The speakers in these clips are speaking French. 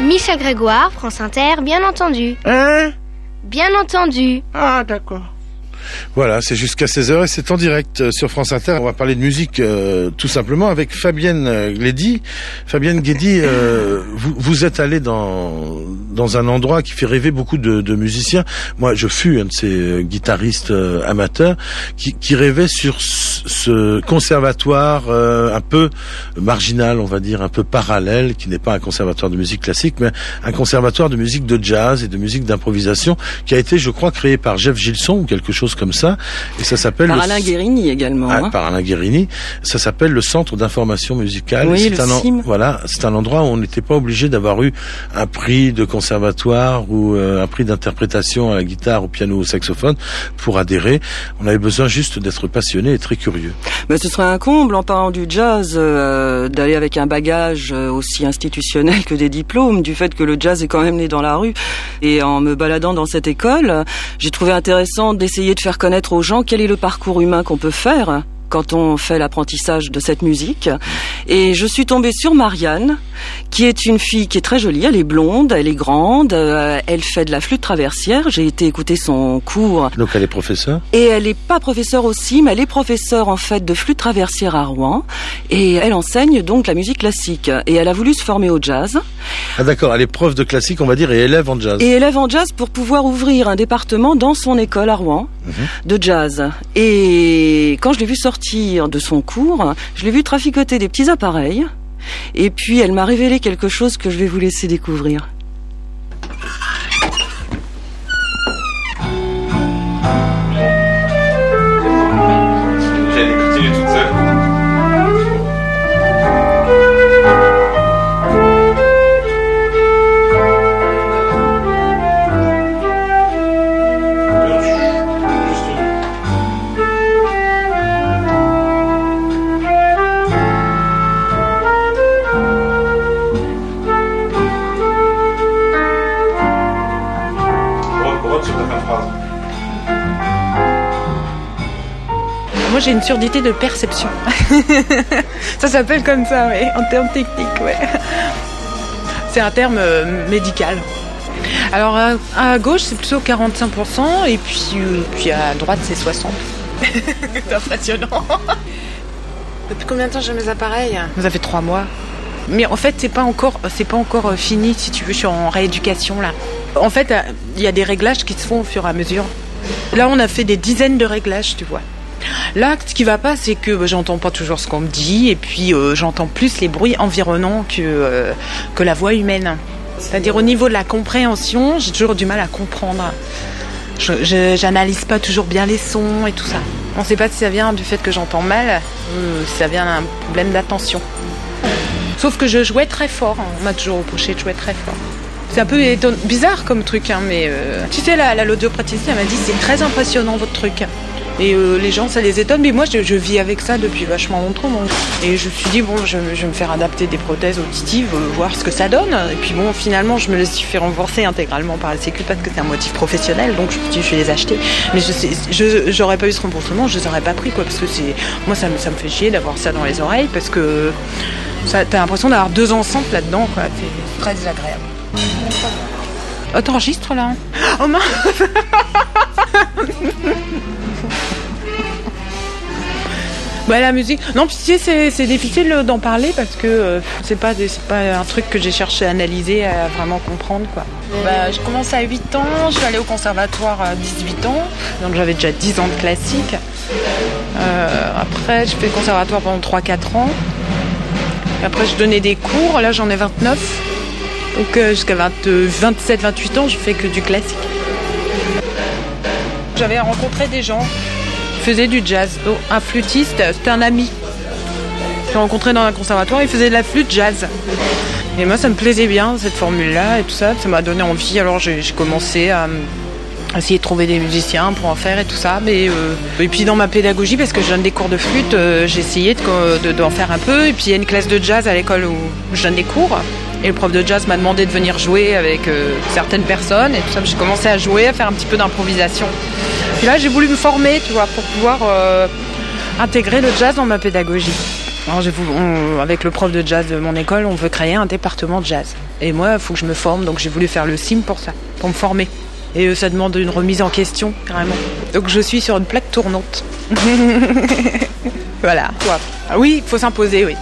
Michel Grégoire, France Inter, bien entendu. Hein Bien entendu. Ah, d'accord. Voilà, c'est jusqu'à 16h et c'est en direct euh, sur France Inter. On va parler de musique euh, tout simplement avec Fabienne euh, Glédy. Fabienne Glédy, euh, vous, vous êtes allée dans, dans un endroit qui fait rêver beaucoup de, de musiciens. Moi, je fus un de ces euh, guitaristes euh, amateurs qui, qui rêvait sur ce- conservatoire euh, un peu marginal, on va dire, un peu parallèle, qui n'est pas un conservatoire de musique classique, mais un conservatoire de musique de jazz et de musique d'improvisation qui a été, je crois, créé par Jeff Gilson ou quelque chose comme ça. Et ça s'appelle Par le- Alain Guérini également. ah, hein. par Alain Guérini. Ça s'appelle le Centre d'information musicale. Oui, c'est le un CIM. voilà, c'est un endroit où on n'était pas obligé d'avoir eu un prix de conservatoire ou euh, un prix d'interprétation à la guitare, au piano, au saxophone pour adhérer. On avait besoin juste d'être passionné et très curieux. Mais ce serait un comble en parlant du jazz euh, d'aller avec un bagage euh, aussi institutionnel que des diplômes, du fait que le jazz est quand même né dans la rue. Et en me baladant dans cette école, j'ai trouvé intéressant d'essayer de faire connaître aux gens quel est le parcours humain qu'on peut faire quand on fait l'apprentissage de cette musique. Et je suis tombée sur Marianne, qui est une fille qui est très jolie. Elle est blonde, elle est grande, euh, elle fait de la flûte traversière. J'ai été écouter son cours Donc elle est professeure? et elle n'est pas professeure aussi, mais elle est professeure en fait de flûte traversière à Rouen. Et elle enseigne donc la musique classique. Et elle a voulu se former au jazz. Ah d'accord, elle est prof de classique, on va dire, et élève en jazz. Et élève en jazz pour pouvoir ouvrir un département dans son école à Rouen de jazz. Et quand je l'ai vue sortir de son cours, je l'ai vue traficoter des petits appareils. Et puis elle m'a révélé quelque chose que je vais vous laisser découvrir. Moi, j'ai une surdité de perception. ça s'appelle comme ça, oui, en termes techniques, ouais. C'est un terme euh, médical. Alors, à, gauche, c'est plutôt 45%, et puis, euh, puis à droite, c'est 60%. c'est impressionnant. Depuis combien de temps j'ai mes appareils? Ça fait trois mois. Mais en fait, c'est pas encore, c'est pas encore euh, fini, si tu veux, je suis en rééducation là. En fait, il y a des réglages qui se font au fur et à mesure. Là, on a fait des dizaines de réglages, tu vois. Là, ce qui va pas, c'est que bah, j'entends pas toujours ce qu'on me dit, et puis euh, j'entends plus les bruits environnants que, euh, que la voix humaine. C'est-à-dire au niveau de la compréhension, j'ai toujours du mal à comprendre. J'analyse pas toujours bien les sons et tout ça. On sait pas si ça vient du fait que j'entends mal ou si ça vient d'un problème d'attention. Sauf que je jouais très fort. hein. On m'a toujours reproché de jouer très fort. C'est un peu bizarre comme truc, hein, mais euh, tu sais, la, la m'a dit c'est très impressionnant votre truc. Et euh, les gens, ça les étonne, mais moi, je, vis avec ça depuis vachement longtemps. Et je me suis dit, bon, je, vais me faire adapter des prothèses auditives, euh, voir ce que ça donne. Et puis bon, finalement, je me les suis fait rembourser intégralement par la Sécu parce que c'est un motif professionnel, donc je me suis dit, je vais les acheter. Mais je j'aurais pas eu ce remboursement, je les aurais pas pris, quoi, parce que moi, ça me, ça me fait chier d'avoir ça dans les oreilles, parce que t'as l'impression d'avoir deux enceintes là-dedans, quoi. C'est très désagréable. Oh, t'enregistres là Oh mince Bah la musique. Non, puis tu sais, c'est, difficile euh, d'en parler parce que euh, c'est pas pas un truc que j'ai cherché à analyser, à vraiment comprendre. Bah, je commence à 8 ans, je suis allée au conservatoire à 18 ans, donc j'avais déjà 10 ans de classique. Euh, après, je fais le conservatoire pendant 3-4 ans. Après, je donnais des cours, là j'en ai 29. Donc euh, jusqu'à 27-28 ans, je fais que du classique. J'avais rencontré des gens qui faisaient du jazz. Donc, un flûtiste, c'était un ami. J'ai rencontré dans un conservatoire, il faisait de la flûte jazz. Et moi, ça me plaisait bien, cette formule-là et tout ça. Ça m'a donné envie. Alors, j'ai commencé à essayer de trouver des musiciens pour en faire et tout ça. Mais, euh, et puis, dans ma pédagogie, parce que je donne des cours de flûte, euh, j'ai essayé d'en de, faire un peu. Et puis, il y a une classe de jazz à l'école où je donne des cours. Et le prof de jazz m'a demandé de venir jouer avec euh, certaines personnes. Et tout ça, j'ai commencé à jouer, à faire un petit peu d'improvisation. Puis là, j'ai voulu me former, tu vois, pour pouvoir euh, intégrer le jazz dans ma pédagogie. Avec le prof de jazz de mon école, on veut créer un département de jazz. Et moi, il faut que je me forme, donc j'ai voulu faire le CIM pour ça, pour me former. Et euh, ça demande une remise en question, carrément. Donc je suis sur une plaque tournante. voilà. Ah oui, il faut s'imposer, oui.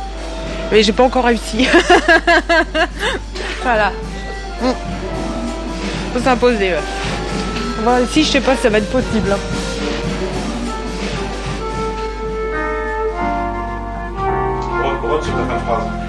Mais j'ai pas encore réussi. voilà. Mm. Faut s'imposer, ouais. Bon, si, je sais pas ça va être possible. hein. Re- re- sur ta fin de phrase.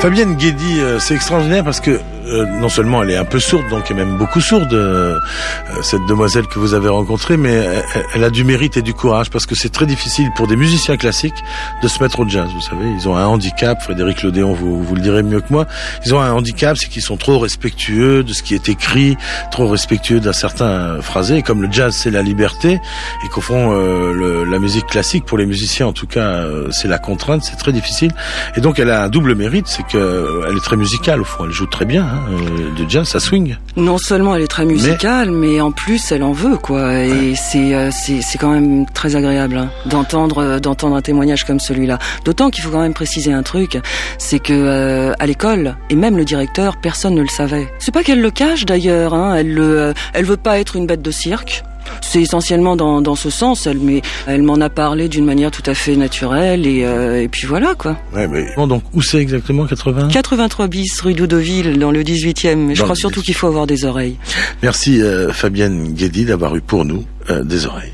Fabienne Guédy, euh, c'est extraordinaire parce que euh, non seulement elle est un peu sourde, donc est même beaucoup sourde, euh, euh, cette demoiselle que vous avez rencontrée, mais elle, a du mérite et du courage parce que c'est très difficile pour des musiciens classiques de se mettre au jazz. Vous savez, ils ont un handicap. Frédéric Lodéon, vous, vous le direz mieux que moi. Ils ont un handicap, c'est qu'ils sont trop respectueux de ce qui est écrit, trop respectueux d'un certain phrasé. Et comme le jazz, c'est la liberté, et qu'au fond, euh, le- la musique classique, pour les musiciens en tout cas, c'est la contrainte, c'est très difficile. Et donc, elle a un double mérite, c'est que elle est très musicale au fond. Elle joue très bien hein, euh, de jazz, ça swing. Non seulement elle est très musicale, mais, en plus elle en veut quoi. Et c'est euh, c'est c'est quand même très agréable hein, d'entendre euh, d'entendre un témoignage comme celui-là. D'autant qu'il faut quand même préciser un truc, c'est que euh, à l'école et même le directeur, personne ne le savait. C'est pas qu'elle le cache d'ailleurs. Hein, elle le elle veut pas être une bête de cirque. C'est essentiellement dans, dans ce sens, elle, mais elle m'en a parlé d'une manière tout à fait naturelle et, euh, et puis voilà quoi. Ouais, mais bon, donc où c'est exactement 80 83 bis rue d'Oudoville dans le 18e. Mais je Dans crois le surtout 18e. qu'il faut avoir des oreilles. Merci euh, Fabienne Guédy d'avoir eu pour nous euh, des oreilles.